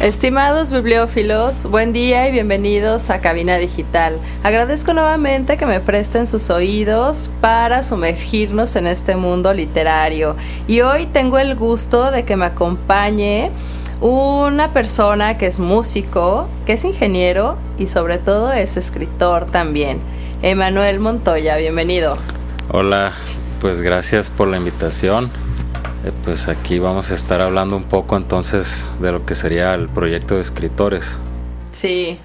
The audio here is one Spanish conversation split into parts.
Estimados bibliófilos, buen día y bienvenidos a Cabina Digital. Agradezco nuevamente que me presten sus oídos para sumergirnos en este mundo literario. Y hoy tengo el gusto de que me acompañe una persona que es músico, que es ingeniero y sobre todo es escritor también. Emanuel Montoya, bienvenido. Hola, pues gracias por la invitación. Eh, pues aquí vamos a estar hablando un poco entonces de lo que sería el proyecto de escritores. Sí,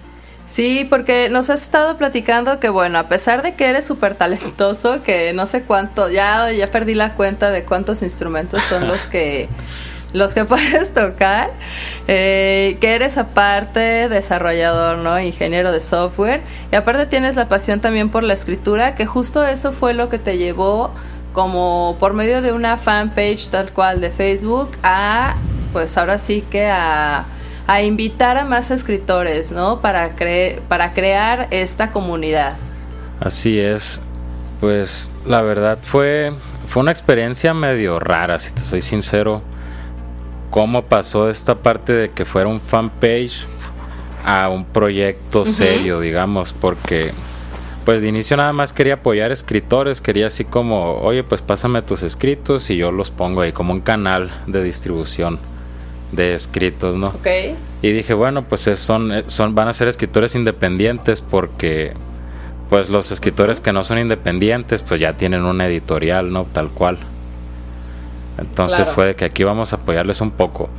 sí, porque nos has estado platicando que bueno, a pesar de que eres súper talentoso, que no sé cuánto, ya, ya perdí la cuenta de cuántos instrumentos son los que... los que puedes tocar, eh, que eres aparte desarrollador, ¿no? Ingeniero de software, y aparte tienes la pasión también por la escritura, que justo eso fue lo que te llevó como por medio de una fanpage tal cual de Facebook a, pues ahora sí que a, a invitar a más escritores, ¿no? Para, cre para crear esta comunidad. Así es. Pues la verdad fue, fue una experiencia medio rara, si te soy sincero. Cómo pasó esta parte de que fuera un fanpage a un proyecto serio, digamos, porque pues de inicio nada más quería apoyar escritores, quería así como, oye, pues pásame tus escritos y yo los pongo ahí como un canal de distribución de escritos, ¿no? Ok. Y dije, bueno, pues son, son, van a ser escritores independientes porque, pues los escritores que no son independientes, pues ya tienen una editorial, ¿no? Tal cual. Entonces fue de que aquí vamos a apoyarles un poco.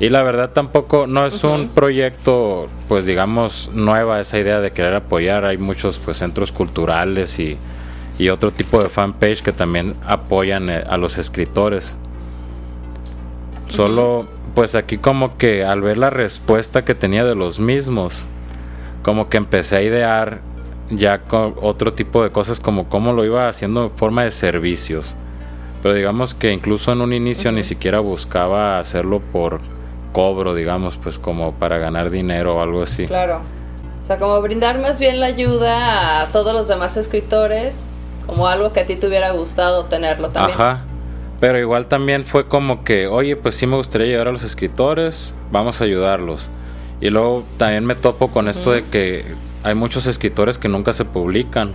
Y la verdad tampoco no es un proyecto, pues digamos, nueva esa idea de querer apoyar. Hay muchos pues centros culturales y, y otro tipo de fanpage que también apoyan eh, a los escritores. Solo pues aquí como que al ver la respuesta que tenía de los mismos, como que empecé a idear ya con otro tipo de cosas como cómo lo iba haciendo en forma de servicios. Pero digamos que incluso en un inicio ni siquiera buscaba hacerlo por cobro, digamos, pues como para ganar dinero o algo así. Claro. O sea, como brindar más bien la ayuda a todos los demás escritores, como algo que a ti te hubiera gustado tenerlo también. Ajá. Pero igual también fue como que, oye, pues sí me gustaría ayudar a los escritores, vamos a ayudarlos. Y luego también me topo con esto de que hay muchos escritores que nunca se publican.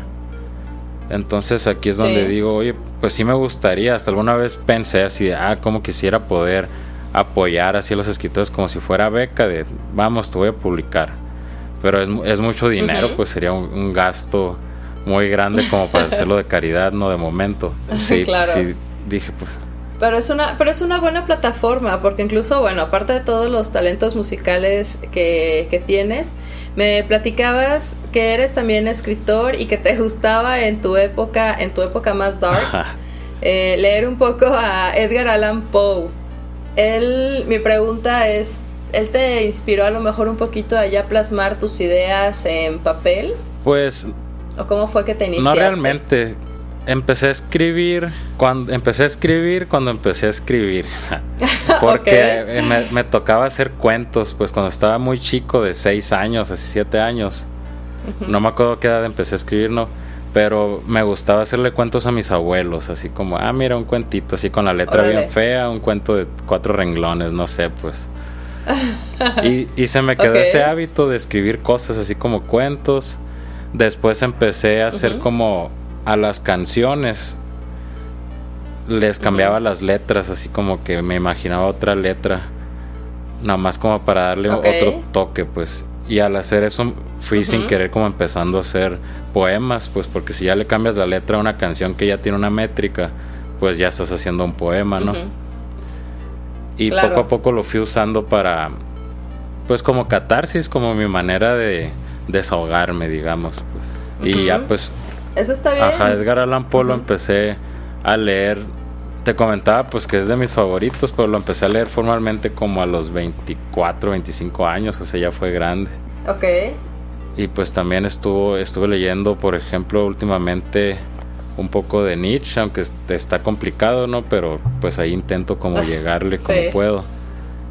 Entonces aquí es donde digo, oye, pues sí me gustaría, hasta alguna vez pensé así, ah, como quisiera poder apoyar así a los escritores como si fuera beca de vamos, te voy a publicar. Pero es, es mucho dinero, pues sería un, gasto muy grande como para hacerlo de caridad, no de momento. Sí, claro. sí, dije pues. Pero es una, pero es una buena plataforma, porque incluso, bueno, aparte de todos los talentos musicales que, que tienes, me platicabas que eres también escritor y que te gustaba en tu época, en tu época más darks, eh, leer un poco a Edgar Allan Poe. Él, mi pregunta es, ¿él te inspiró a lo mejor un poquito a ya plasmar tus ideas en papel? Pues... ¿O cómo fue que te iniciaste? No realmente. Empecé a escribir cuando empecé a escribir cuando empecé a escribir porque me, tocaba hacer cuentos pues cuando estaba muy chico de 6 años así 7 años no me acuerdo qué edad empecé a escribir no pero me gustaba hacerle cuentos a mis abuelos, así como, ah, mira, un cuentito así con la letra bien fea, un cuento de cuatro renglones, no sé, pues. y, se me quedó ese hábito de escribir cosas así como cuentos. Después empecé a hacer como a las canciones. Les cambiaba las letras, así como que me imaginaba otra letra. Nada más como para darle otro toque, pues. Y al hacer eso fui sin querer como empezando a hacer poemas, pues porque si ya le cambias la letra a una canción que ya tiene una métrica, pues ya estás haciendo un poema, ¿no? Y poco a poco lo fui usando para, pues como catarsis, como mi manera de desahogarme, digamos. Pues. Y ya pues Eso está bien. Ajá, Edgar Allan Poe lo empecé a leer. Te comentaba pues que es de mis favoritos, pero lo empecé a leer formalmente como a los 24, 25 años, o sea, ya fue grande. Ok. Y pues también estuvo, estuve leyendo, por ejemplo, últimamente un poco de Nietzsche, aunque está complicado, ¿no? Pero pues ahí intento como llegarle como puedo.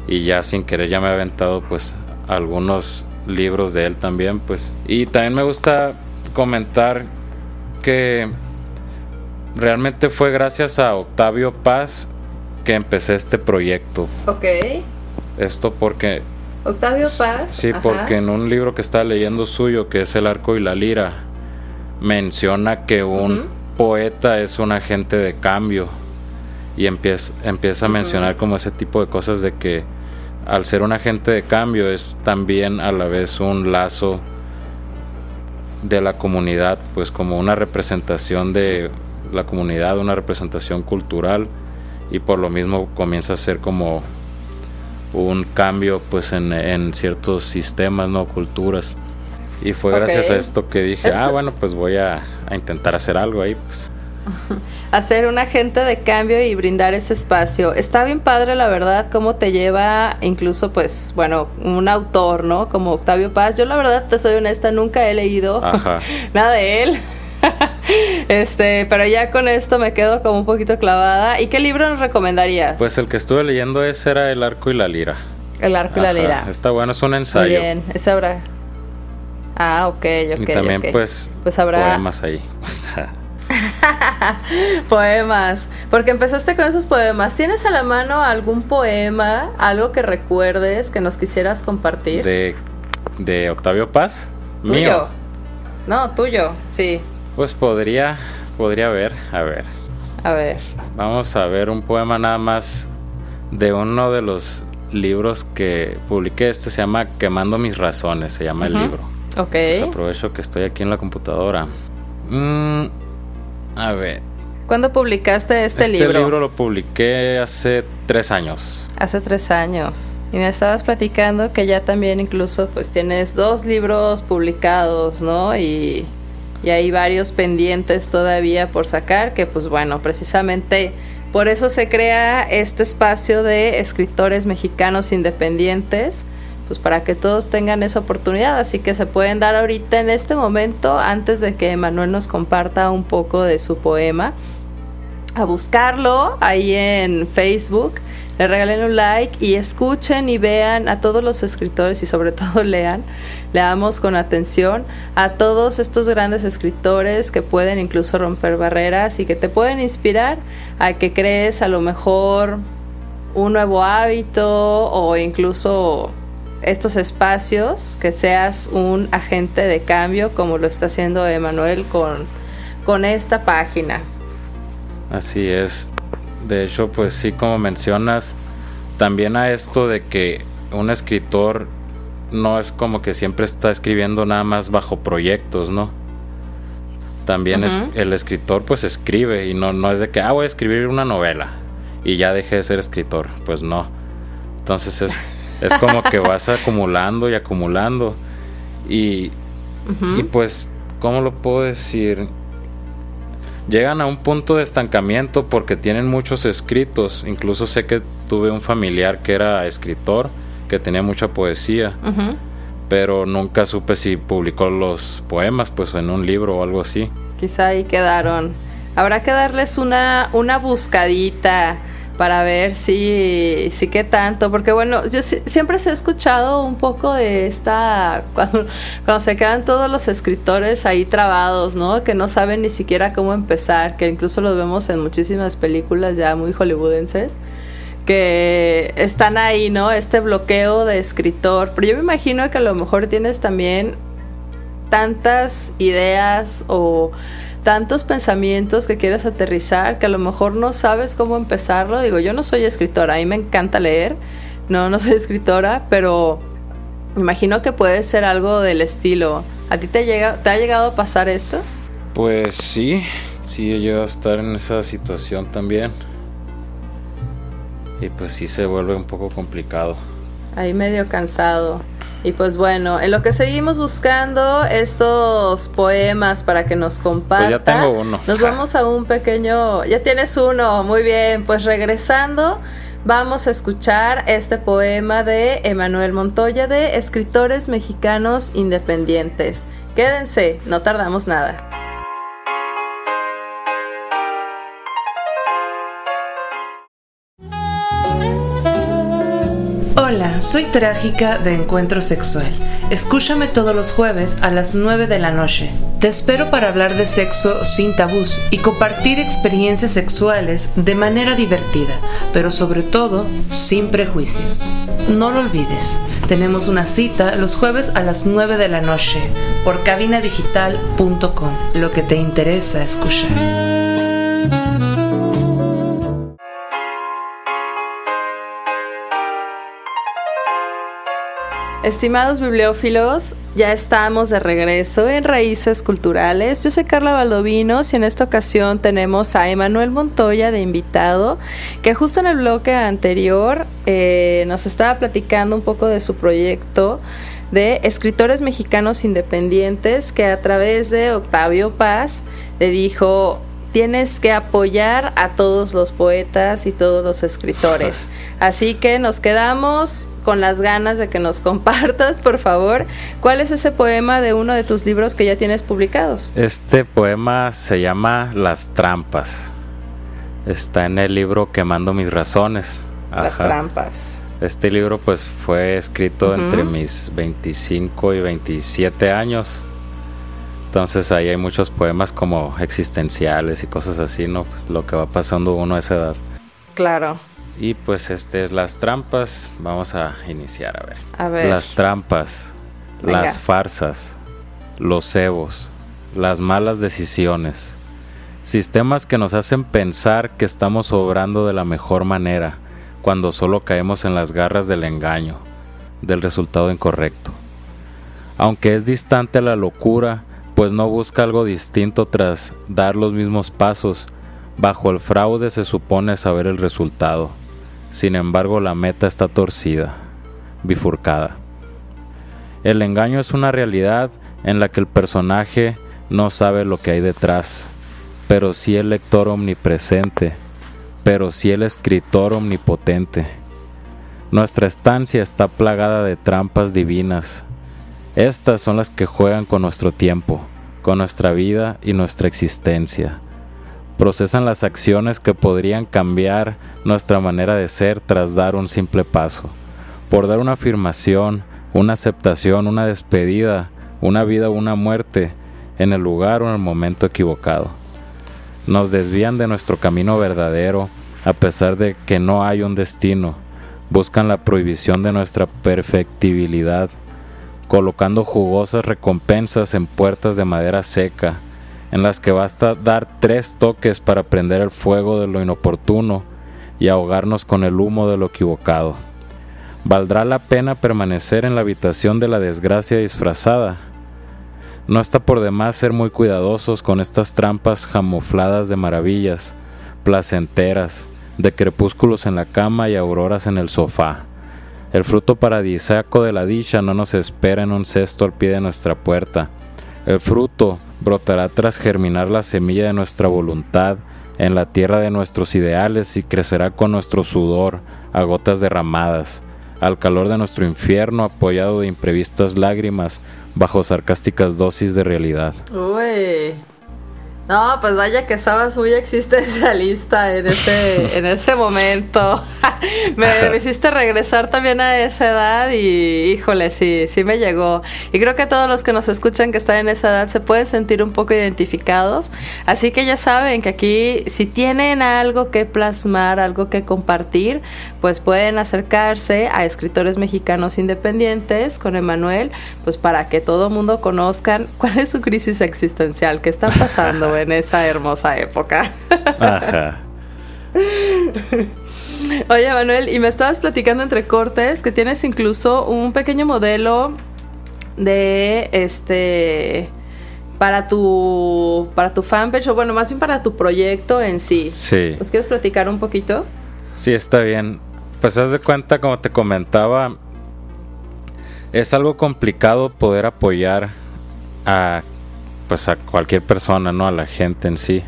Y ya sin querer ya me he aventado pues algunos libros de él también, pues. Y también me gusta comentar que realmente fue gracias a Octavio Paz que empecé este proyecto. Ok. Esto porque... Octavio Paz. Sí, porque en un libro que estaba leyendo suyo, que es El arco y la lira, menciona que un poeta es un agente de cambio y empieza, empieza a mencionar como ese tipo de cosas de que al ser un agente de cambio es también a la vez un lazo de la comunidad, pues como una representación de la comunidad, una representación cultural y por lo mismo comienza a ser como un cambio pues en, ciertos sistemas, no culturas. Y fue gracias a esto que dije, ah, bueno, pues voy a, a intentar hacer algo ahí, pues. hacer un agente de cambio y brindar ese espacio. Está bien padre, la verdad, cómo te lleva incluso, pues, bueno, un autor, ¿no? Como Octavio Paz. Yo, la verdad, te soy honesta, nunca he leído nada de él. este, pero ya con esto me quedo como un poquito clavada. ¿Y qué libro nos recomendarías? Pues el que estuve leyendo ese era El arco y la lira. El arco y la lira. Está bueno, es un ensayo. Muy bien, ese habrá. Ah, ok, ok. Y también, pues, pues habrá poemas ahí. poemas. Porque empezaste con esos poemas. ¿Tienes a la mano algún poema, algo que recuerdes, que nos quisieras compartir? De, de Octavio Paz. ¿Tuyo? Mío. No, tuyo, sí. Pues podría, podría ver, a ver. A ver. Vamos a ver un poema nada más de uno de los libros que publiqué. Este se llama Quemando mis razones, se llama el libro. Ok. Pues aprovecho que estoy aquí en la computadora. Mmm a ver. ¿Cuándo publicaste este, libro? Este libro lo publiqué hace tres años. Hace tres años. Y me estabas platicando que ya también incluso pues tienes dos libros publicados, ¿no? Y, y hay varios pendientes todavía por sacar, que pues bueno, precisamente por eso se crea este espacio de escritores mexicanos independientes pues para que todos tengan esa oportunidad. Así que se pueden dar ahorita en este momento, antes de que Manuel nos comparta un poco de su poema, a buscarlo ahí en Facebook. Le regalen un like y escuchen y vean a todos los escritores y sobre todo lean, leamos con atención a todos estos grandes escritores que pueden incluso romper barreras y que te pueden inspirar a que crees a lo mejor un nuevo hábito o incluso estos espacios, que seas un agente de cambio como lo está haciendo Emanuel con, con esta página. Así es. De hecho, pues sí, como mencionas, también a esto de que un escritor no es como que siempre está escribiendo nada más bajo proyectos, ¿no? También es, el escritor pues escribe y no, no es de que, ah, voy a escribir una novela y ya dejé de ser escritor. Pues no. Entonces es es como que vas acumulando y acumulando. Y, y pues, ¿cómo lo puedo decir? Llegan a un punto de estancamiento porque tienen muchos escritos. Incluso sé que tuve un familiar que era escritor, que tenía mucha poesía. Pero nunca supe si publicó los poemas, pues en un libro o algo así. Quizá ahí quedaron. Habrá que darles una, una buscadita para ver si, si qué tanto, porque bueno, yo siempre se he escuchado un poco de esta, cuando, cuando se quedan todos los escritores ahí trabados, ¿no? Que no saben ni siquiera cómo empezar, que incluso los vemos en muchísimas películas ya muy hollywoodenses que están ahí, ¿no? Este bloqueo de escritor. Pero yo me imagino que a lo mejor tienes también tantas ideas o tantos pensamientos que quieres aterrizar que a lo mejor no sabes cómo empezarlo. Digo, yo no soy escritora, a mí me encanta leer, no, no soy escritora, pero imagino que puede ser algo del estilo. ¿A ti te, llega, te ha llegado a pasar esto? Pues sí, sí he llegado a estar en esa situación también. Y pues sí se vuelve un poco complicado. Ahí medio cansado. Y pues bueno, en lo que seguimos buscando estos poemas para que nos compartan. Pues ya tengo uno. Nos vamos a un pequeño. Ya tienes uno, muy bien. Pues regresando, vamos a escuchar este poema de Emanuel Montoya de Escritores Mexicanos Independientes. Quédense, no tardamos nada. Soy Trágica de Encuentro Sexual. Escúchame todos los jueves a las 9 de la noche. Te espero para hablar de sexo sin tabús y compartir experiencias sexuales de manera divertida, pero sobre todo sin prejuicios. No lo olvides, tenemos una cita los jueves a las 9 de la noche por cabinadigital.com, lo que te interesa escuchar. Estimados bibliófilos, ya estamos de regreso en Raíces Culturales. Yo soy Carla Valdovinos y en esta ocasión tenemos a Emanuel Montoya de invitado, que justo en el bloque anterior eh, nos estaba platicando un poco de su proyecto de escritores mexicanos independientes que a través de Octavio Paz le dijo, tienes que apoyar a todos los poetas y todos los escritores. Así que nos quedamos con las ganas de que nos compartas, por favor, cuál es ese poema de uno de tus libros que ya tienes publicados. Este poema se llama Las trampas. Está en el libro Quemando mis razones. Las trampas. Este libro pues fue escrito entre mis 25 y 27 años entonces ahí hay muchos poemas como existenciales y cosas así, ¿no? Lo que va pasando uno a esa edad. Claro. Y pues este es las trampas. Vamos a iniciar a ver. A ver. Las trampas, las farsas, los cebos, las malas decisiones. Sistemas que nos hacen pensar que estamos obrando de la mejor manera cuando solo caemos en las garras del engaño, del resultado incorrecto. Aunque es distante la locura, pues no busca algo distinto tras dar los mismos pasos. Bajo el fraude se supone saber el resultado. Sin embargo, la meta está torcida, bifurcada. El engaño es una realidad en la que el personaje no sabe lo que hay detrás, pero sí el lector omnipresente, pero sí el escritor omnipotente. Nuestra estancia está plagada de trampas divinas, estas son las que juegan con nuestro tiempo, nuestra vida y nuestra existencia. Procesan las acciones que podrían cambiar nuestra manera de ser tras dar un simple paso. Por dar una afirmación, una aceptación, una despedida, una vida o una muerte en el lugar o en el momento equivocado. Nos desvían de nuestro camino verdadero a pesar de que no hay un destino. Buscan la prohibición de nuestra perfectibilidad colocando jugosas recompensas en puertas de madera seca, en las que basta dar tres toques para prender el fuego de lo inoportuno y ahogarnos con el humo de lo equivocado. ¿Valdrá la pena permanecer en la habitación de la desgracia disfrazada? No está por demás ser muy cuidadosos con estas trampas camufladas de maravillas, placenteras, de crepúsculos en la cama y auroras en el sofá. El fruto paradisíaco de la dicha no nos espera en un cesto al pie de nuestra puerta. El fruto brotará tras germinar la semilla de nuestra voluntad en la tierra de nuestros ideales y crecerá con nuestro sudor a gotas derramadas, al calor de nuestro infierno apoyado de imprevistas lágrimas bajo sarcásticas dosis de realidad. Uy. No, pues vaya que estabas muy existencialista en ese, en ese momento. me, hiciste regresar también a esa edad y híjole, sí, sí me llegó. Y creo que todos los que nos escuchan que están en esa edad se pueden sentir un poco identificados. Así que ya saben que aquí si tienen algo que plasmar, algo que compartir, pues pueden acercarse a escritores mexicanos independientes con Emanuel, pues para que todo el mundo conozcan cuál es su crisis existencial, qué está pasando en esa hermosa época. Ajá. Oye, Manuel, y me estabas platicando entre cortes que tienes incluso un pequeño modelo de este para tu para tu fanpage o bueno, más bien para tu proyecto en sí. Sí. ¿Nos quieres platicar un poquito? Sí, está bien. Pues haz de cuenta, como te comentaba, es algo complicado poder apoyar a pues a cualquier persona, no a la gente en sí,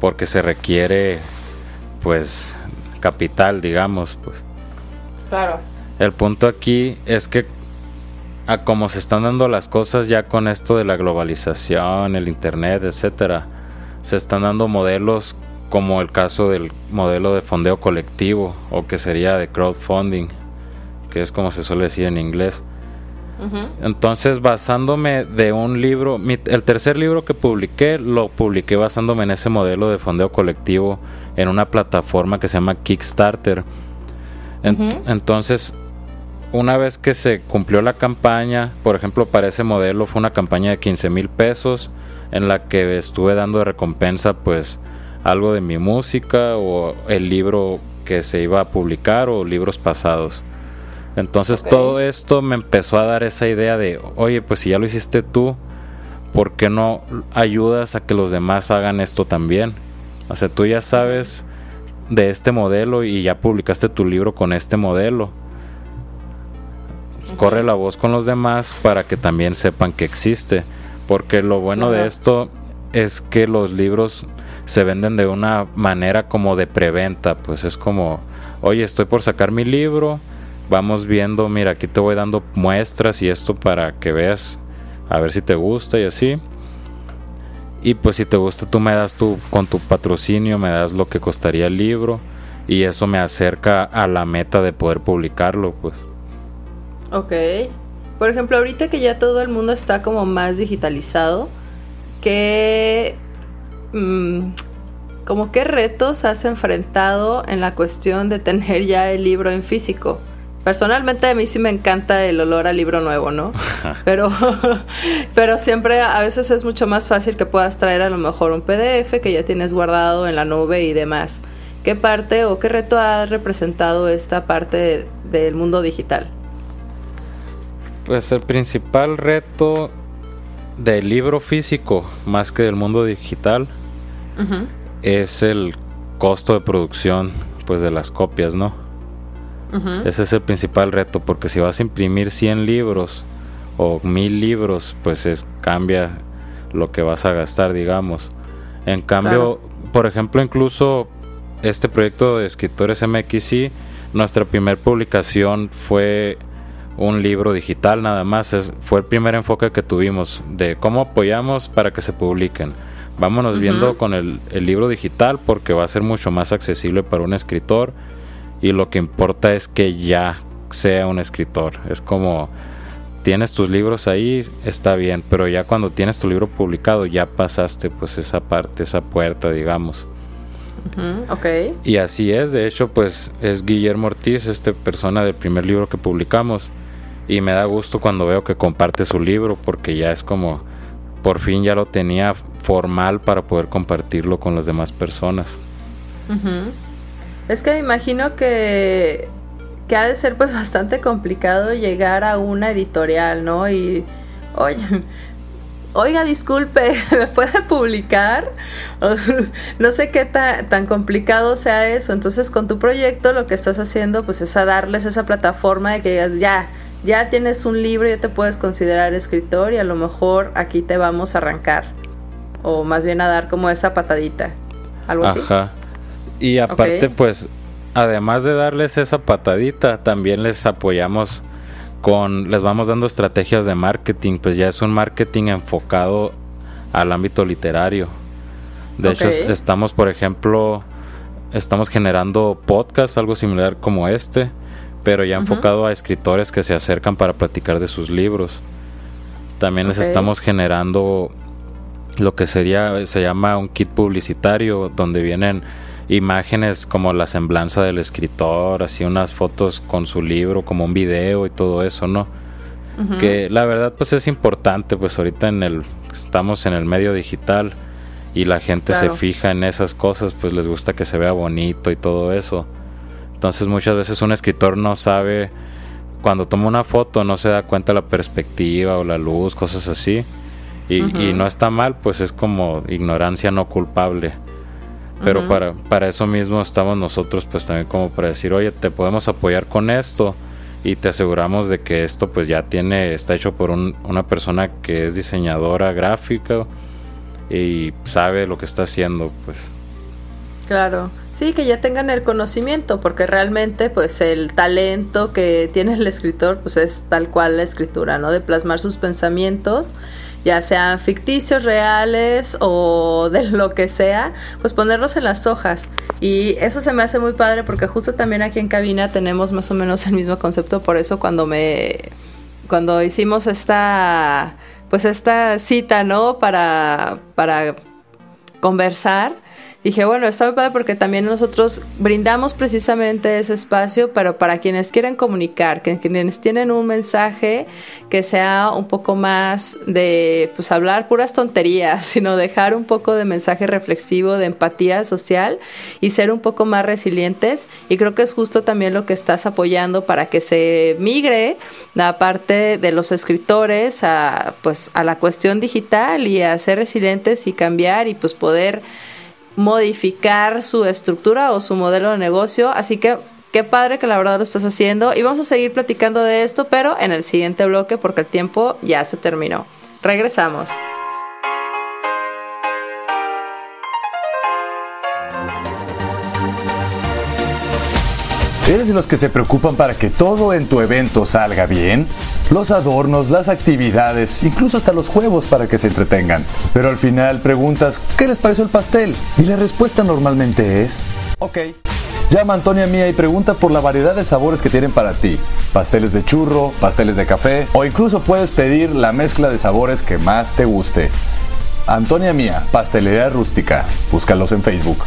porque se requiere pues capital, digamos, pues. Claro. El punto aquí es que a como se están dando las cosas ya con esto de la globalización, el internet, etcétera, se están dando modelos como el caso del modelo de fondeo colectivo o que sería de crowdfunding, que es como se suele decir en inglés. Entonces, basándome de un libro, el tercer libro que publiqué, lo publiqué basándome en ese modelo de fondeo colectivo en una plataforma que se llama Kickstarter. Entonces, una vez que se cumplió la campaña, por ejemplo, para ese modelo fue una campaña de 15 mil pesos en la que estuve dando de recompensa pues algo de mi música o el libro que se iba a publicar o libros pasados. Entonces todo esto me empezó a dar esa idea de, oye, pues si ya lo hiciste tú, ¿por qué no ayudas a que los demás hagan esto también? O sea, tú ya sabes de este modelo y ya publicaste tu libro con este modelo. Corre la voz con los demás para que también sepan que existe. Porque lo bueno de esto es que los libros se venden de una manera como de preventa. Pues es como, oye, estoy por sacar mi libro vamos viendo, mira, aquí te voy dando muestras y esto para que veas, a ver si te gusta y así. Y pues si te gusta, tú me das tu, con tu patrocinio, me das lo que costaría el libro y eso me acerca a la meta de poder publicarlo, pues. Ok. Por ejemplo, ahorita que ya todo el mundo está como más digitalizado, ¿qué... Mm, como qué retos has enfrentado en la cuestión de tener ya el libro en físico? Personalmente a mí sí me encanta el olor al libro nuevo, ¿no? Pero, pero siempre a veces es mucho más fácil que puedas traer a lo mejor un PDF que ya tienes guardado en la nube y demás. ¿Qué parte o qué reto ha representado esta parte del mundo digital? Pues el principal reto del libro físico, más que del mundo digital, es el costo de producción pues de las copias, ¿no? Ese es el principal reto, porque si vas a imprimir 100 libros o 1000 libros, pues es, cambia lo que vas a gastar, digamos. En cambio, por ejemplo, incluso este proyecto de escritores MXI, nuestra primera publicación fue un libro digital nada más. Es, fue el primer enfoque que tuvimos de cómo apoyamos para que se publiquen. Vámonos viendo con el, el, libro digital porque va a ser mucho más accesible para un escritor y lo que importa es que ya sea un escritor. Es como tienes tus libros ahí, está bien, pero ya cuando tienes tu libro publicado ya pasaste pues esa parte, esa puerta, digamos. Y así es, de hecho pues es Guillermo Ortiz, este persona del primer libro que publicamos y me da gusto cuando veo que comparte su libro porque ya es como por fin ya lo tenía formal para poder compartirlo con las demás personas. Es que me imagino que, que ha de ser pues bastante complicado llegar a una editorial, ¿no? Y, oye, oiga, disculpe, ¿me puede publicar? no sé qué tan complicado sea eso. Entonces, con tu proyecto lo que estás haciendo pues es a darles esa plataforma de que digas, ya, ya tienes un libro, ya te puedes considerar escritor y a lo mejor aquí te vamos a arrancar. O más bien a dar como esa patadita. Algo así. Y aparte, pues, además de darles esa patadita, también les apoyamos con, les vamos dando estrategias de marketing, pues ya es un marketing enfocado al ámbito literario. De hecho, estamos, por ejemplo, estamos generando podcasts, algo similar como este, pero ya enfocado a escritores que se acercan para platicar de sus libros. También les estamos generando lo que sería, se llama un kit publicitario, donde vienen imágenes como la semblanza del escritor, así unas fotos con su libro, como un video y todo eso, ¿no? Que la verdad pues es importante, pues ahorita en el estamos en el medio digital y la gente se fija en esas cosas, pues les gusta que se vea bonito y todo eso. Entonces muchas veces un escritor no sabe cuando toma una foto no se da cuenta la perspectiva o la luz, cosas así. Y, y no está mal, pues es como ignorancia no culpable. Pero para, para eso mismo estamos nosotros, pues también como para decir, oye, te podemos apoyar con esto. y te aseguramos de que esto pues ya tiene, está hecho por una persona que es diseñadora gráfica y sabe lo que está haciendo, pues. Claro, sí, que ya tengan el conocimiento, porque realmente pues el talento que tiene el escritor pues es tal cual la escritura, ¿no? De plasmar sus pensamientos, ya sean ficticios, reales o de lo que sea, pues ponerlos en las hojas. Y eso se me hace muy padre porque justo también aquí en cabina tenemos más o menos el mismo concepto, por eso cuando me cuando hicimos esta pues esta cita, ¿no? Para para conversar dije, bueno, está muy padre porque también nosotros brindamos precisamente ese espacio, pero para quienes quieren comunicar, que quienes tienen un mensaje que sea un poco más de, pues hablar puras tonterías, sino dejar un poco de mensaje reflexivo, de empatía social y ser un poco más resilientes. Y creo que es justo también lo que estás apoyando para que se migre la parte de los escritores a, pues, a la cuestión digital y a ser resilientes y cambiar y pues poder modificar su estructura o su modelo de negocio. Así que qué padre que la verdad lo estás haciendo. Y vamos a seguir platicando de esto, pero en el siguiente bloque porque el tiempo ya se terminó. Regresamos. ¿Eres de los que se preocupan para que todo en tu evento salga bien? Los adornos, las actividades, incluso hasta los juegos para que se entretengan. Pero al final preguntas, ¿qué les pareció el pastel? Y la respuesta normalmente es, ok. Llama a Antonia Mía y pregunta por la variedad de sabores que tienen para ti. Pasteles de churro, pasteles de café o incluso puedes pedir la mezcla de sabores que más te guste. Antonia Mía, Pastelería Rústica. Búscalos en Facebook.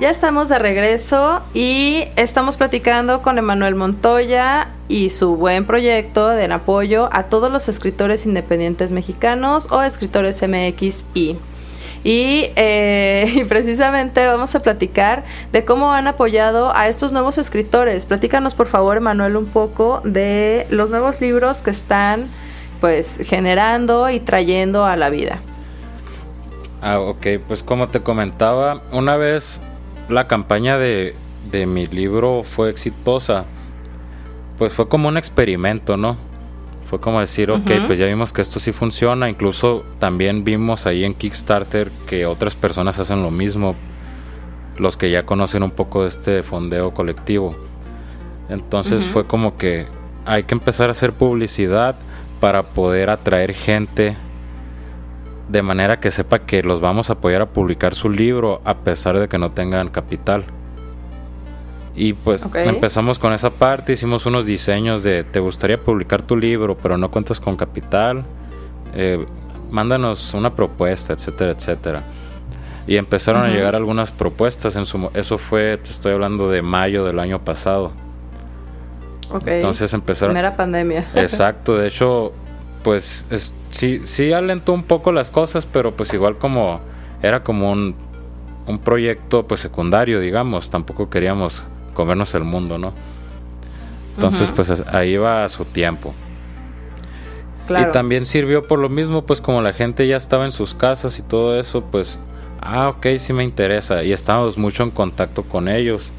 Ya estamos de regreso y estamos platicando con Emanuel Montoya y su buen proyecto de apoyo a todos los escritores independientes mexicanos o escritores MXI. Y, eh, y, precisamente vamos a platicar de cómo han apoyado a estos nuevos escritores. Platícanos por favor, Emanuel, un poco de los nuevos libros que están pues generando y trayendo a la vida. Ah, ok, pues como te comentaba, una vez la campaña de, mi libro fue exitosa, pues fue como un experimento, ¿no? Fue como decir, ok, pues ya vimos que esto sí funciona. Incluso también vimos ahí en Kickstarter que otras personas hacen lo mismo. Los que ya conocen un poco de este fondeo colectivo. Entonces fue como que hay que empezar a hacer publicidad para poder atraer gente de manera que sepa que los vamos a apoyar a publicar su libro a pesar de que no tengan capital. Y pues empezamos con esa parte, hicimos unos diseños de te gustaría publicar tu libro, pero no cuentas con capital, eh, mándanos una propuesta, etcétera, etcétera. Y empezaron a llegar algunas propuestas, en su, eso fue, te estoy hablando de mayo del año pasado. Entonces empezaron... Primera pandemia. Exacto, de hecho pues sí, sí alentó un poco las cosas, pero pues igual como era como un, un proyecto pues secundario, digamos, tampoco queríamos comernos el mundo, ¿no? Entonces pues ahí va a su tiempo. Y también sirvió por lo mismo, pues como la gente ya estaba en sus casas y todo eso, pues, ah, ok, sí me interesa. Y estábamos mucho en contacto con ellos.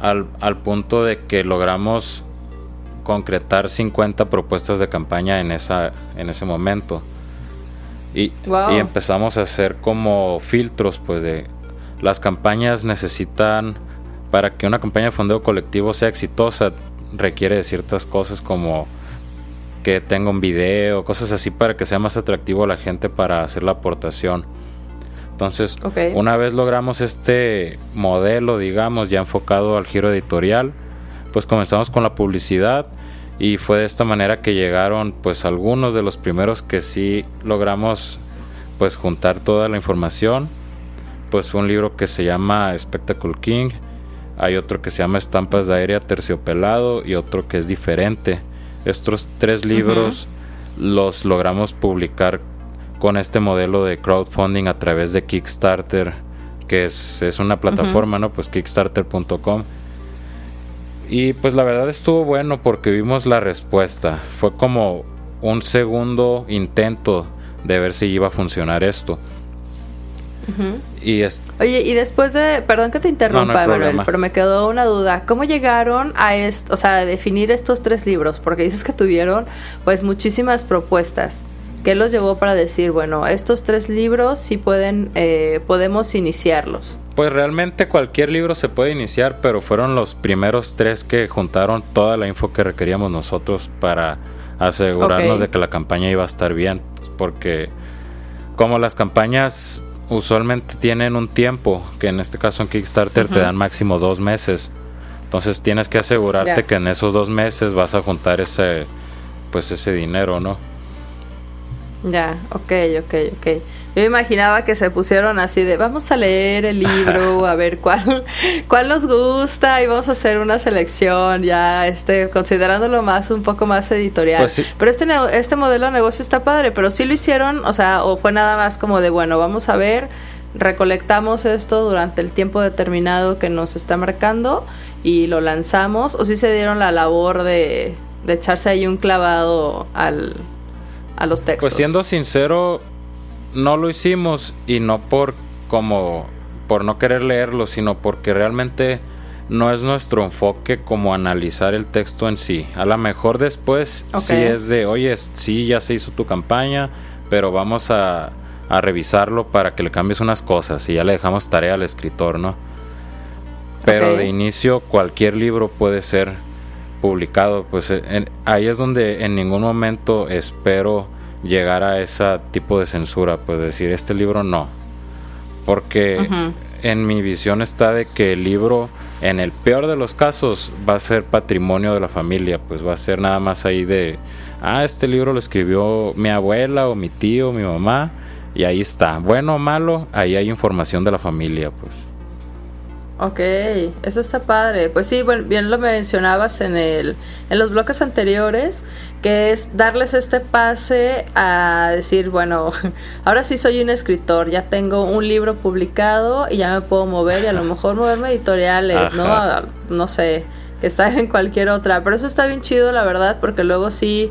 Al, al punto de que logramos concretar 50 propuestas de campaña en, esa, en ese momento. Y, y, empezamos a hacer como filtros, pues de las campañas necesitan, para que una campaña de fondeo colectivo sea exitosa, requiere de ciertas cosas como que tenga un video, cosas así para que sea más atractivo a la gente para hacer la aportación. Entonces, una vez logramos este modelo, digamos, ya enfocado al giro editorial, pues comenzamos con la publicidad y fue de esta manera que llegaron pues algunos de los primeros que sí logramos pues juntar toda la información. Pues fue un libro que se llama Spectacle King. Hay otro que se llama Estampas de Aérea Terciopelado y otro que es diferente. Estos tres libros los logramos publicar con este modelo de crowdfunding a través de Kickstarter que es, es una plataforma, ¿no? Pues kickstarter.com y pues la verdad estuvo bueno porque vimos la respuesta. Fue como un segundo intento de ver si iba a funcionar esto. Y es... Oye, y después de, perdón que te interrumpa, pero me quedó una duda. ¿Cómo llegaron a esto, o sea, a definir estos tres libros? Porque dices que tuvieron pues muchísimas propuestas. ¿Qué los llevó para decir, bueno, estos tres libros sí pueden, eh, podemos iniciarlos? Pues realmente cualquier libro se puede iniciar, pero fueron los primeros tres que juntaron toda la info que requeríamos nosotros para asegurarnos de que la campaña iba a estar bien, porque como las campañas usualmente tienen un tiempo, que en este caso en Kickstarter te dan máximo dos meses. Entonces tienes que asegurarte que en esos dos meses vas a juntar ese, pues ese dinero, ¿no? Ya, ok, ok, ok. Yo imaginaba que se pusieron así de vamos a leer el libro, a ver cuál, cuál nos gusta y vamos a hacer una selección, ya este, considerándolo más un poco más editorial. Pues pero este, este modelo de negocio está padre, pero sí lo hicieron, o sea, o fue nada más como de bueno, vamos a ver, recolectamos esto durante el tiempo determinado que nos está marcando y lo lanzamos, o sí se dieron la labor de, de echarse ahí un clavado al a los textos. Pues siendo sincero, no lo hicimos y no por como por no querer leerlo, sino porque realmente no es nuestro enfoque como analizar el texto en sí. A lo mejor después sí es de, oye, sí, ya se hizo tu campaña, pero vamos a, a revisarlo para que le cambies unas cosas y ya le dejamos tarea al escritor, ¿no? Pero de inicio cualquier libro puede ser publicado, pues eh, ahí es donde en ningún momento espero llegar a ese tipo de censura, pues decir, este libro no. Porque en mi visión está de que el libro, en el peor de los casos, va a ser patrimonio de la familia, pues va a ser nada más ahí de, ah, este libro lo escribió mi abuela o mi tío, mi mamá, y ahí está. Bueno o malo, ahí hay información de la familia, pues. Ok, eso está padre. Pues sí, bueno, bien lo mencionabas en, el, en los bloques anteriores, que es darles este pase a decir, bueno, ahora sí soy un escritor, ya tengo un libro publicado y ya me puedo mover y a lo mejor moverme editoriales, ¿no? No sé, que está en cualquier otra. Pero eso está bien chido, la verdad, porque luego sí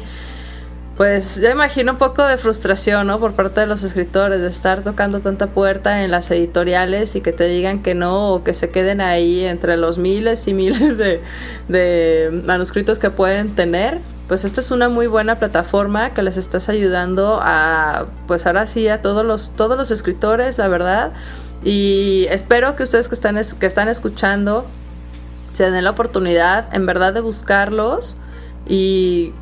pues yo imagino un poco de frustración, ¿no? Por parte de los escritores, de estar tocando tanta puerta en las editoriales y que te digan que no o que se queden ahí entre los miles y miles de, manuscritos que pueden tener. Pues esta es una muy buena plataforma que les estás ayudando a, pues ahora sí, a todos los, todos los escritores, la verdad. Y espero que ustedes que están, que están escuchando se den la oportunidad en verdad de buscarlos y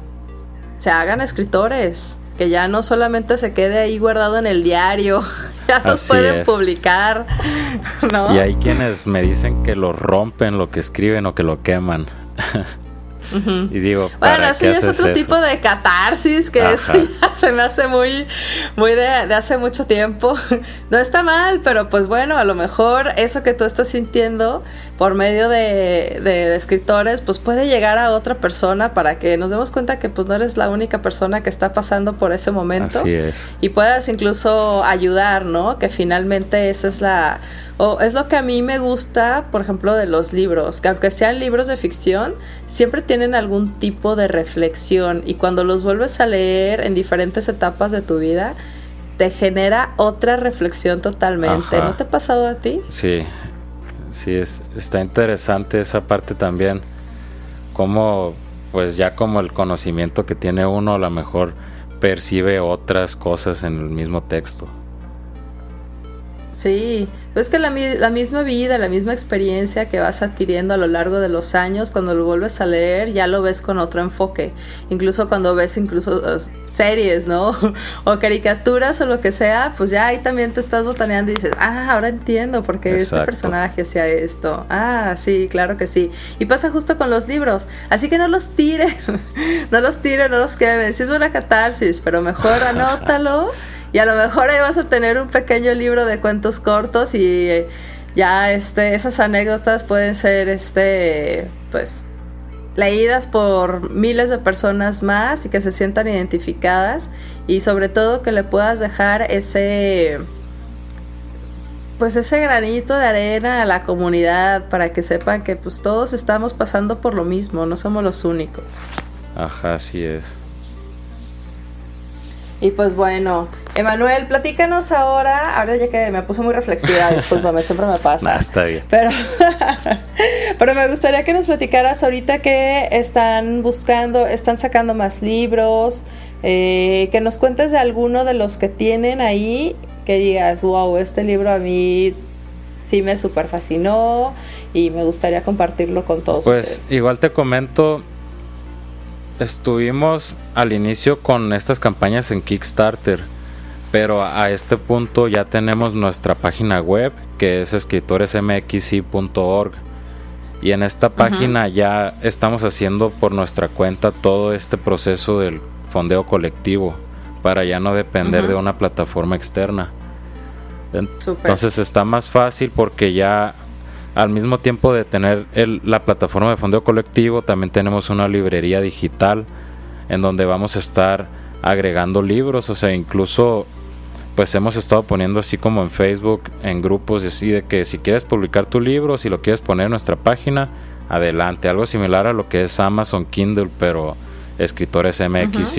se hagan escritores, que ya no solamente se quede ahí guardado en el diario, ya los pueden publicar. ¿no? Y hay quienes me dicen que lo rompen, lo que escriben o que lo queman. Y digo, bueno, eso ya es otro tipo de catarsis que eso ya se me hace muy, muy de, hace mucho tiempo. No está mal, pero pues bueno, a lo mejor eso que tú estás sintiendo por medio de, de, escritores, pues puede llegar a otra persona para que nos demos cuenta que pues no eres la única persona que está pasando por ese momento. Así es. Y puedas incluso ayudar, ¿no? Que finalmente esa es la o es lo que a mí me gusta, por ejemplo, de los libros, que aunque sean libros de ficción, siempre tienen algún tipo de reflexión y cuando los vuelves a leer en diferentes etapas de tu vida, te genera otra reflexión totalmente. ¿No te ha pasado a ti? Sí, sí, es, está interesante esa parte también, como pues ya como el conocimiento que tiene uno a lo mejor percibe otras cosas en el mismo texto. Sí, pues que la, la, misma vida, la misma experiencia que vas adquiriendo a lo largo de los años, cuando lo vuelves a leer, ya lo ves con otro enfoque. Incluso cuando ves incluso uh, series, ¿no? o caricaturas o lo que sea, pues ya ahí también te estás botaneando y dices, ah, ahora entiendo por qué este personaje hacía esto. Ah, sí, claro que sí. Y pasa justo con los libros. Así que no los tiren, no los tiren, no los quemen. Sí es una catarsis, pero mejor anótalo. Y a lo mejor ahí vas a tener un pequeño libro de cuentos cortos y ya este, esas anécdotas pueden ser este, pues leídas por miles de personas más y que se sientan identificadas y sobre todo que le puedas dejar ese pues ese granito de arena a la comunidad para que sepan que pues todos estamos pasando por lo mismo, no somos los únicos. Ajá, así es. Y pues bueno, Emanuel, platícanos ahora, ahora ya que me puse muy reflexiva, discúlpame, siempre me pasa. está bien. Pero, pero me gustaría que nos platicaras ahorita que están buscando, están sacando más libros, eh, que nos cuentes de alguno de los que tienen ahí, que digas, wow, este libro a mí sí me super fascinó y me gustaría compartirlo con todos pues, ustedes. Pues igual te comento, estuvimos al inicio con estas campañas en Kickstarter, pero a este punto ya tenemos nuestra página web que es escritoresmxi.org y en esta página ya estamos haciendo por nuestra cuenta todo este proceso del fondeo colectivo para ya no depender de una plataforma externa. Entonces está más fácil porque ya al mismo tiempo de tener la plataforma de fondeo colectivo, también tenemos una librería digital en donde vamos a estar agregando libros, o sea, incluso pues hemos estado poniendo así como en Facebook, en grupos, así de que si quieres publicar tu libro, si lo quieres poner en nuestra página, adelante, algo similar a lo que es Amazon Kindle, pero escritores MX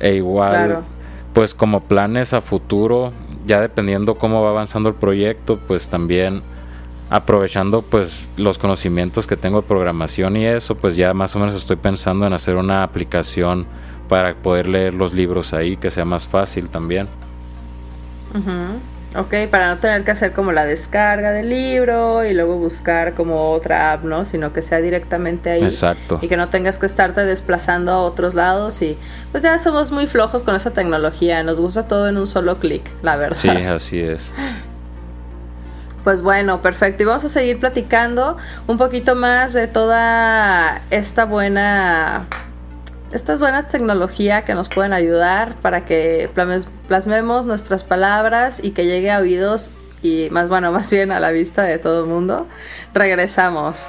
E igual, pues como planes a futuro, ya dependiendo cómo va avanzando el proyecto, pues también aprovechando pues los conocimientos que tengo de programación y eso, pues ya más o menos estoy pensando en hacer una aplicación para poder leer los libros ahí, que sea más fácil también. Ok, para no tener que hacer como la descarga del libro y luego buscar como otra app, ¿no? Sino que sea directamente ahí. Exacto. Y que no tengas que estarte desplazando a otros lados y pues ya somos muy flojos con esa tecnología, nos gusta todo en un solo clic, la verdad. Sí, así es. Pues bueno, perfecto. Y vamos a seguir platicando un poquito más de toda esta buena estas buenas tecnologías que nos pueden ayudar para que plasmemos nuestras palabras y que llegue a oídos y más bueno, más bien a la vista de todo el mundo. Regresamos.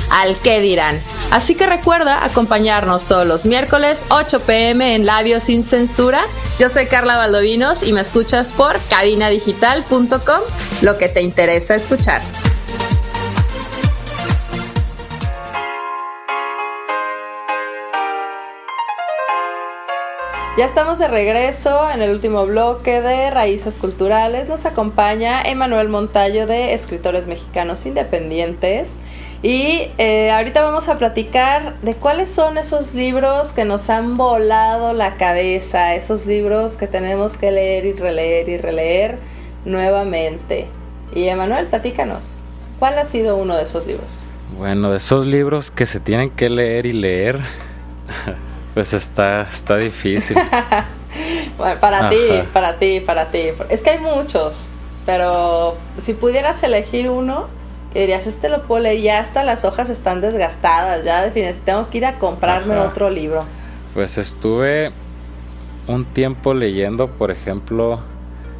al qué dirán. Así que recuerda acompañarnos todos los miércoles 8 pm en Labios sin Censura. Yo soy Carla Valdovinos y me escuchas por cabinadigital.com, lo que te interesa escuchar. Ya estamos de regreso en el último bloque de Raíces Culturales. Nos acompaña Emanuel Montallo de Escritores Mexicanos Independientes. Y eh, ahorita vamos a platicar de cuáles son esos libros que nos han volado la cabeza, esos libros que tenemos que leer y releer y releer nuevamente. Y Emanuel, platícanos, ¿cuál ha sido uno de esos libros? Bueno, de esos libros que se tienen que leer y leer. Pues está, está difícil. para ti, para ti, para ti. Es que hay muchos, pero si pudieras elegir uno, dirías, este lo puedo leer, ya hasta las hojas están desgastadas, ya definitivamente tengo que ir a comprarme otro libro. Pues estuve un tiempo leyendo, por ejemplo,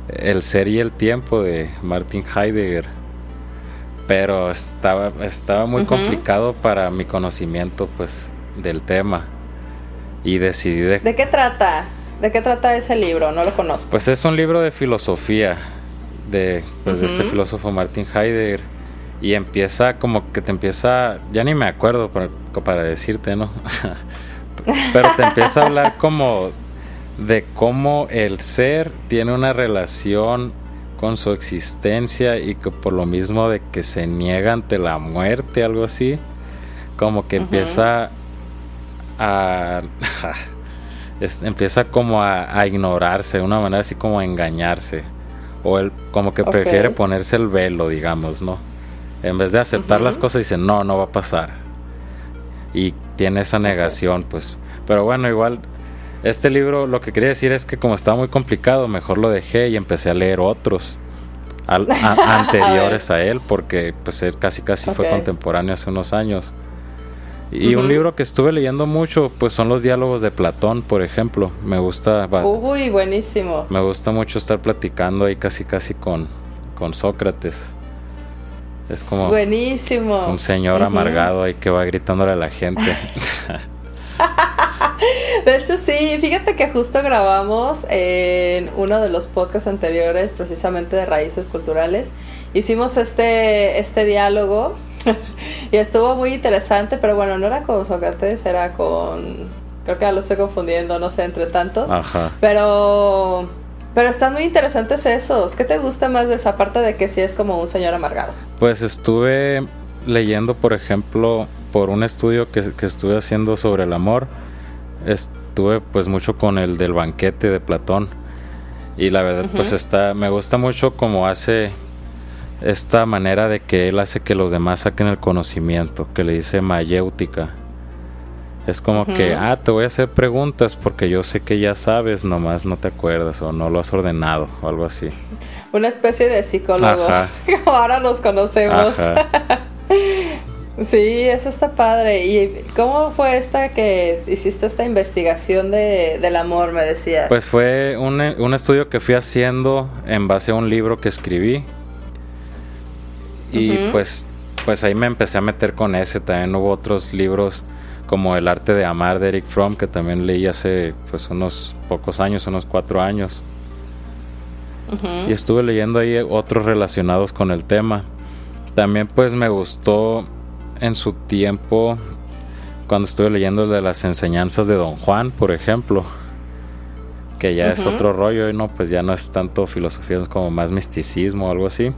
El ser y el tiempo de Martin Heidegger, pero estaba, estaba muy complicado para mi conocimiento pues del tema y decidí de... ¿De qué trata? ¿De qué trata ese libro? No lo conozco. Pues es un libro de filosofía de, pues, de este filósofo Martin Heidegger y empieza como que te empieza, ya ni me acuerdo para, para decirte, ¿no? Pero te empieza a hablar como de cómo el ser tiene una relación con su existencia y que por lo mismo de que se niega ante la muerte, algo así, como que empieza empieza como a, ignorarse, de una manera así como a engañarse. O él como que prefiere ponerse el velo, digamos, ¿no? En vez de aceptar las cosas, dice, no, no va a pasar. Y tiene esa negación, pues. Pero bueno, igual, este libro lo que quería decir es que como estaba muy complicado, mejor lo dejé y empecé a leer otros. anteriores a, él, porque pues él casi casi fue contemporáneo hace unos años. Y un libro que estuve leyendo mucho, pues son los diálogos de Platón, por ejemplo. Me gusta. Uy, buenísimo. Me gusta mucho estar platicando ahí casi casi con, con Sócrates. Es como buenísimo. Es un señor amargado ahí que va gritándole a la gente. De hecho, sí, fíjate que justo grabamos en uno de los podcasts anteriores, precisamente de raíces culturales. Hicimos este, este diálogo y estuvo muy interesante, pero bueno, no era con Sócrates, era con. Creo que ya lo estoy confundiendo, no sé, entre tantos. Ajá. Pero. Pero están muy interesantes esos. ¿Qué te gusta más de esa parte de que sí es como un señor amargado? Pues estuve leyendo, por ejemplo, por un estudio que, que estuve haciendo sobre el amor estuve pues mucho con el del banquete de Platón y la verdad pues está me gusta mucho como hace esta manera de que él hace que los demás saquen el conocimiento que le dice mayéutica es como que ah te voy a hacer preguntas porque yo sé que ya sabes nomás no te acuerdas o no lo has ordenado o algo así una especie de psicólogo ahora los conocemos Sí, eso está padre. ¿Y cómo fue esta que hiciste esta investigación de, del amor, me decía? Pues fue un, un, estudio que fui haciendo en base a un libro que escribí. Y pues, pues ahí me empecé a meter con ese. También hubo otros libros como El arte de amar de Eric Fromm, que también leí hace pues unos pocos años, unos cuatro años. Y estuve leyendo ahí otros relacionados con el tema. También pues me gustó en su tiempo cuando estuve leyendo de las enseñanzas de Don Juan, por ejemplo, que ya es otro rollo y no, pues ya no es tanto filosofía, es como más misticismo o algo así.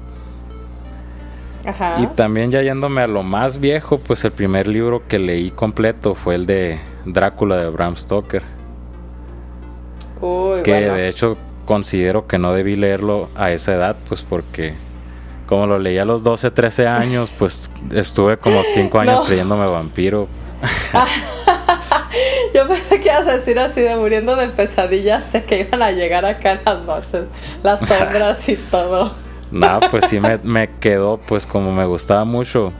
Y también ya yéndome a lo más viejo, pues el primer libro que leí completo fue el de Drácula de Bram Stoker. que de hecho considero que no debí leerlo a esa edad, pues porque como lo leí a los 12, 13 años, pues estuve como 5 años creyéndome vampiro. Yo pensé que ibas a decir así de muriendo de pesadillas, sé que iban a llegar acá en las noches, las sombras y todo. No, pues sí me, me quedó, pues como me gustaba mucho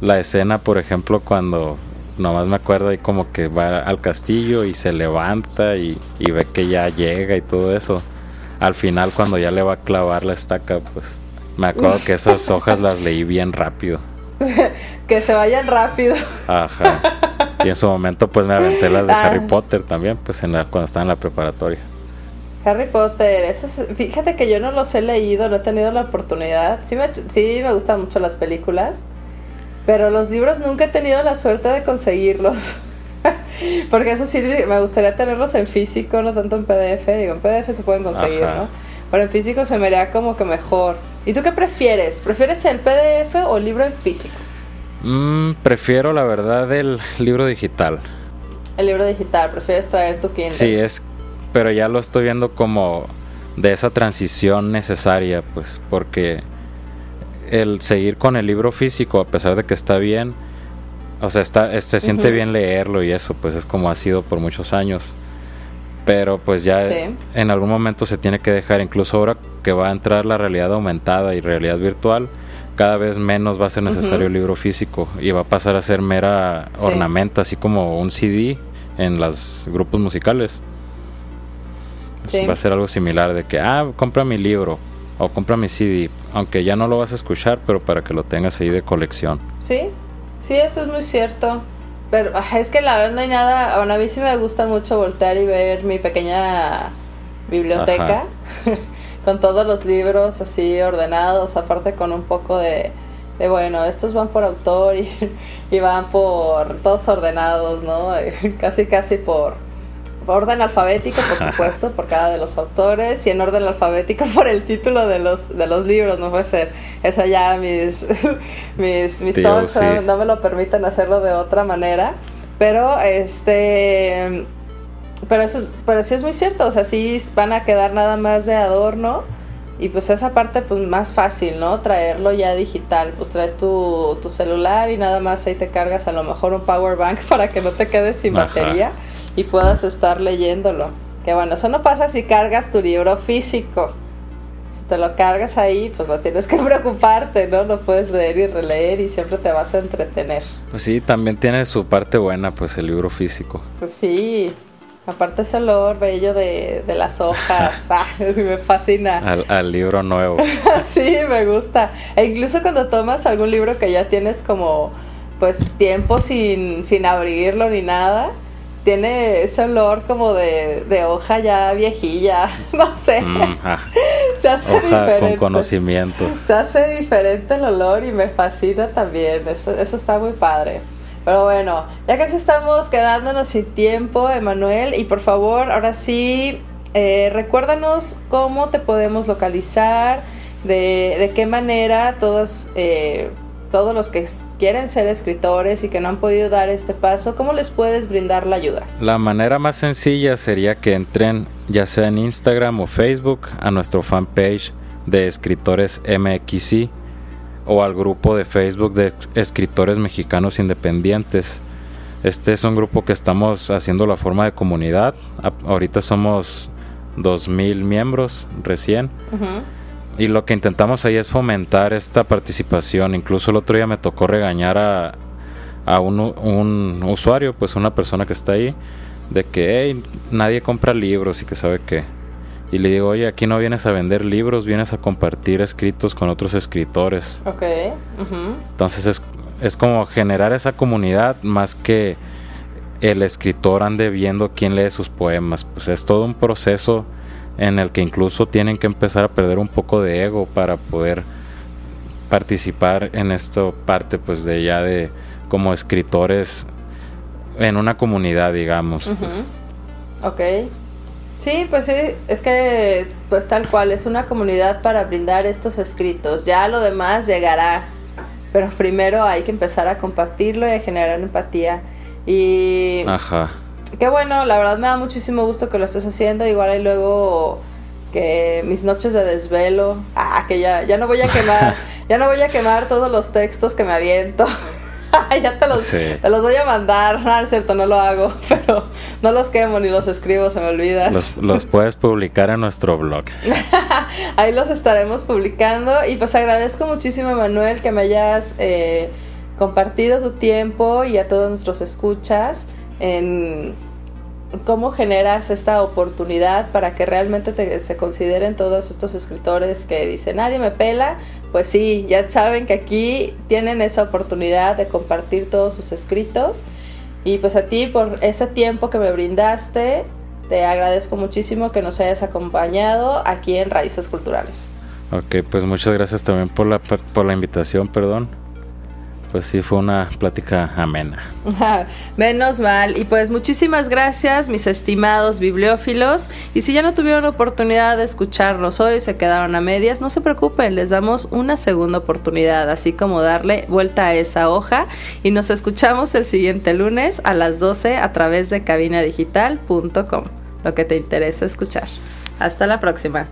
la escena, por ejemplo, cuando nomás me acuerdo ahí como que va al castillo y se levanta y, y ve que ya llega y todo eso. Al final cuando ya le va a clavar la estaca, pues me acuerdo que esas hojas las leí bien rápido. que se vayan rápido. Ajá. Y en su momento pues me aventé las de Harry ah. Potter también, pues en la, cuando estaba en la preparatoria. Harry Potter, fíjate que yo no los he leído, no he tenido la oportunidad. Sí me, sí me gustan mucho las películas, pero los libros nunca he tenido la suerte de conseguirlos. Porque eso sí, me gustaría tenerlos en físico, no tanto en PDF. Digo, en PDF se pueden conseguir, ¿no? Pero en físico se me haría como que mejor. ¿Y tú qué prefieres? ¿Prefieres el PDF o el libro en físico? Mm, prefiero la verdad el libro digital. El libro digital, prefieres traer tu Kindle. Sí, es, pero ya lo estoy viendo como de esa transición necesaria, pues, porque el seguir con el libro físico, a pesar de que está bien, o sea, está, se siente bien leerlo y eso, pues es como ha sido por muchos años. Pero pues ya en algún momento se tiene que dejar, incluso ahora que va a entrar la realidad aumentada y realidad virtual, cada vez menos va a ser necesario el libro físico y va a pasar a ser mera ornamento, así como un CD en los grupos musicales. Va a ser algo similar de que, ah, compra mi libro o compra mi CD, aunque ya no lo vas a escuchar, pero para que lo tengas ahí de colección. Sí, sí, eso es muy cierto. Pero es que la verdad no hay nada. a mí sí me gusta mucho voltear y ver mi pequeña biblioteca con todos los libros así ordenados, aparte con un poco de, de bueno, estos van por autor y, y van por todos ordenados, ¿no? casi, casi por orden alfabético, por supuesto, por cada de los autores, y en orden alfabético por el título de los, de los libros, no puede ser. Eso ya mis, mis, mis no me lo permiten hacerlo de otra manera. Pero este pero eso, pero sí es muy cierto, o sea, sí van a quedar nada más de adorno. Y pues esa parte pues más fácil, ¿no? Traerlo ya digital. Pues traes tu, tu celular y nada más ahí te cargas a lo mejor un power bank para que no te quedes sin batería y puedas estar leyéndolo. Que bueno, eso no pasa si cargas tu libro físico. Si te lo cargas ahí, pues no tienes que preocuparte, ¿no? Lo puedes leer y releer y siempre te vas a entretener. Pues sí, también tiene su parte buena, pues el libro físico. Pues sí. Aparte ese olor bello de, de las hojas, ah, me fascina. Al, libro nuevo. sí, me gusta. E incluso cuando tomas algún libro que ya tienes como pues tiempo sin, sin abrirlo ni nada, tiene ese olor como de, de hoja ya viejilla, no sé. Mm, ah. Se hace diferente. Con conocimiento. Se hace diferente el olor y me fascina también. Eso, eso está muy padre. Pero bueno, ya casi estamos quedándonos sin tiempo, Emanuel, y por favor, ahora sí, eh, recuérdanos cómo te podemos localizar, de, de qué manera todos, eh, todos los que quieren ser escritores y que no han podido dar este paso, ¿cómo les puedes brindar la ayuda? La manera más sencilla sería que entren ya sea en Instagram o Facebook a nuestro fanpage de escritores MXI o al grupo de Facebook de escritores mexicanos independientes. Este es un grupo que estamos haciendo la forma de comunidad. Ahorita somos 2.000 miembros recién. Y lo que intentamos ahí es fomentar esta participación. Incluso el otro día me tocó regañar a, a un, un, usuario, pues una persona que está ahí, de que nadie compra libros y que sabe que y le digo, oye, aquí no vienes a vender libros, vienes a compartir escritos con otros escritores. Ok. Entonces es, es como generar esa comunidad más que el escritor ande viendo quién lee sus poemas. Pues es todo un proceso en el que incluso tienen que empezar a perder un poco de ego para poder participar en esto parte pues de ya de como escritores en una comunidad digamos pues. ok Sí, pues sí, es que pues tal cual, es una comunidad para brindar estos escritos. Ya lo demás llegará, pero primero hay que empezar a compartirlo y a generar empatía. Y... Ajá. Qué bueno, la verdad me da muchísimo gusto que lo estés haciendo. Igual hay luego que mis noches de desvelo, ah, que ya, ya no voy a quemar, ya no voy a quemar todos los textos que me aviento. ya te los, los voy a mandar. No, es cierto, no lo hago, pero no los quemo ni los escribo, se me olvida. Los, puedes publicar en nuestro blog. Ahí los estaremos publicando. Y pues agradezco muchísimo, Manuel, que me hayas eh, compartido tu tiempo y a todos nuestros escuchas en cómo generas esta oportunidad para que realmente se consideren todos estos escritores que dicen nadie me pela, pues sí, ya saben que aquí tienen esa oportunidad de compartir todos sus escritos. Y pues a ti por ese tiempo que me brindaste, te agradezco muchísimo que nos hayas acompañado aquí en Raíces Culturales. Ok, pues muchas gracias también por la, por la invitación, perdón pues sí fue una plática amena. Menos mal. Y pues muchísimas gracias, mis estimados bibliófilos. Y si ya no tuvieron oportunidad de escucharnos hoy, se quedaron a medias, no se preocupen, les damos una segunda oportunidad, así como darle vuelta a esa hoja. Y nos escuchamos el siguiente lunes a las 12 a través de cabinadigital.com, lo que te interesa escuchar. Hasta la próxima.